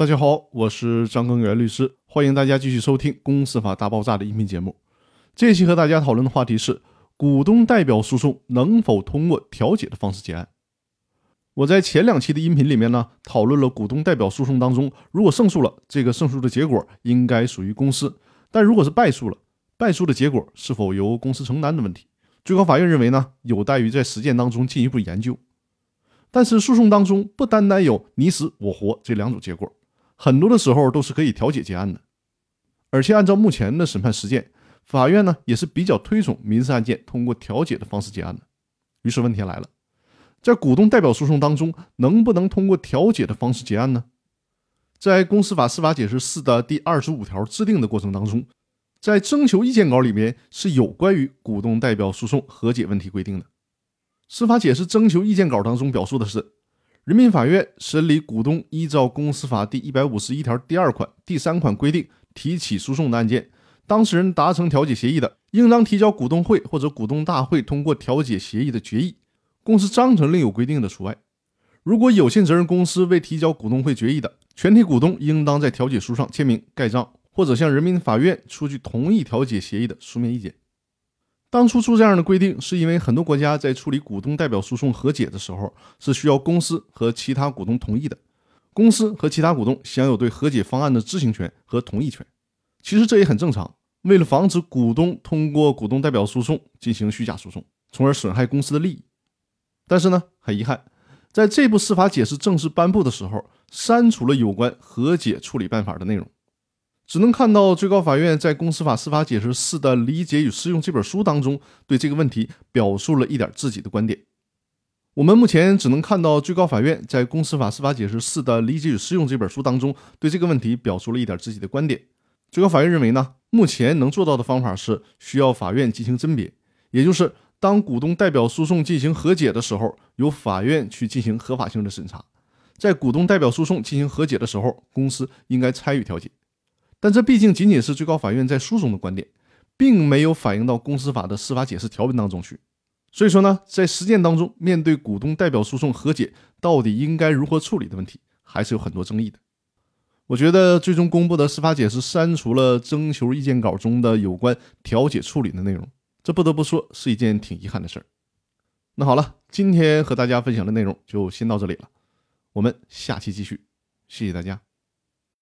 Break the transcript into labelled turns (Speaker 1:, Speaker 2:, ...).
Speaker 1: 大家好，我是张根源律师，欢迎大家继续收听《公司法大爆炸》的音频节目。这期和大家讨论的话题是：股东代表诉讼能否通过调解的方式结案？我在前两期的音频里面呢，讨论了股东代表诉讼当中，如果胜诉了，这个胜诉的结果应该属于公司；但如果是败诉了，败诉的结果是否由公司承担的问题。最高法院认为呢，有待于在实践当中进一步研究。但是诉讼当中不单单有你死我活这两种结果。很多的时候都是可以调解结案的，而且按照目前的审判实践，法院呢也是比较推崇民事案件通过调解的方式结案的。于是问题来了，在股东代表诉讼当中，能不能通过调解的方式结案呢？在公司法司法解释四的第二十五条制定的过程当中，在征求意见稿里面是有关于股东代表诉讼和解问题规定的。司法解释征求意见稿当中表述的是。人民法院审理股东依照公司法第一百五十一条第二款、第三款规定提起诉讼的案件，当事人达成调解协议的，应当提交股东会或者股东大会通过调解协议的决议。公司章程另有规定的除外。如果有限责任公司未提交股东会决议的，全体股东应当在调解书上签名盖章，或者向人民法院出具同意调解协议的书面意见。当初出这样的规定，是因为很多国家在处理股东代表诉讼和解的时候，是需要公司和其他股东同意的。公司和其他股东享有对和解方案的知情权和同意权。其实这也很正常，为了防止股东通过股东代表诉讼进行虚假诉讼，从而损害公司的利益。但是呢，很遗憾，在这部司法解释正式颁布的时候，删除了有关和解处理办法的内容。只能看到最高法院在《公司法司法解释四》的理解与适用这本书当中，对这个问题表述了一点自己的观点。我们目前只能看到最高法院在《公司法司法解释四》的理解与适用这本书当中，对这个问题表述了一点自己的观点。最高法院认为呢，目前能做到的方法是需要法院进行甄别，也就是当股东代表诉讼进行和解的时候，由法院去进行合法性的审查；在股东代表诉讼进行和解的时候，公司应该参与调解。但这毕竟仅仅是最高法院在书中的观点，并没有反映到公司法的司法解释条文当中去。所以说呢，在实践当中，面对股东代表诉讼和解，到底应该如何处理的问题，还是有很多争议的。我觉得最终公布的司法解释删除了征求意见稿中的有关调解处理的内容，这不得不说是一件挺遗憾的事儿。那好了，今天和大家分享的内容就先到这里了，我们下期继续，谢谢大家。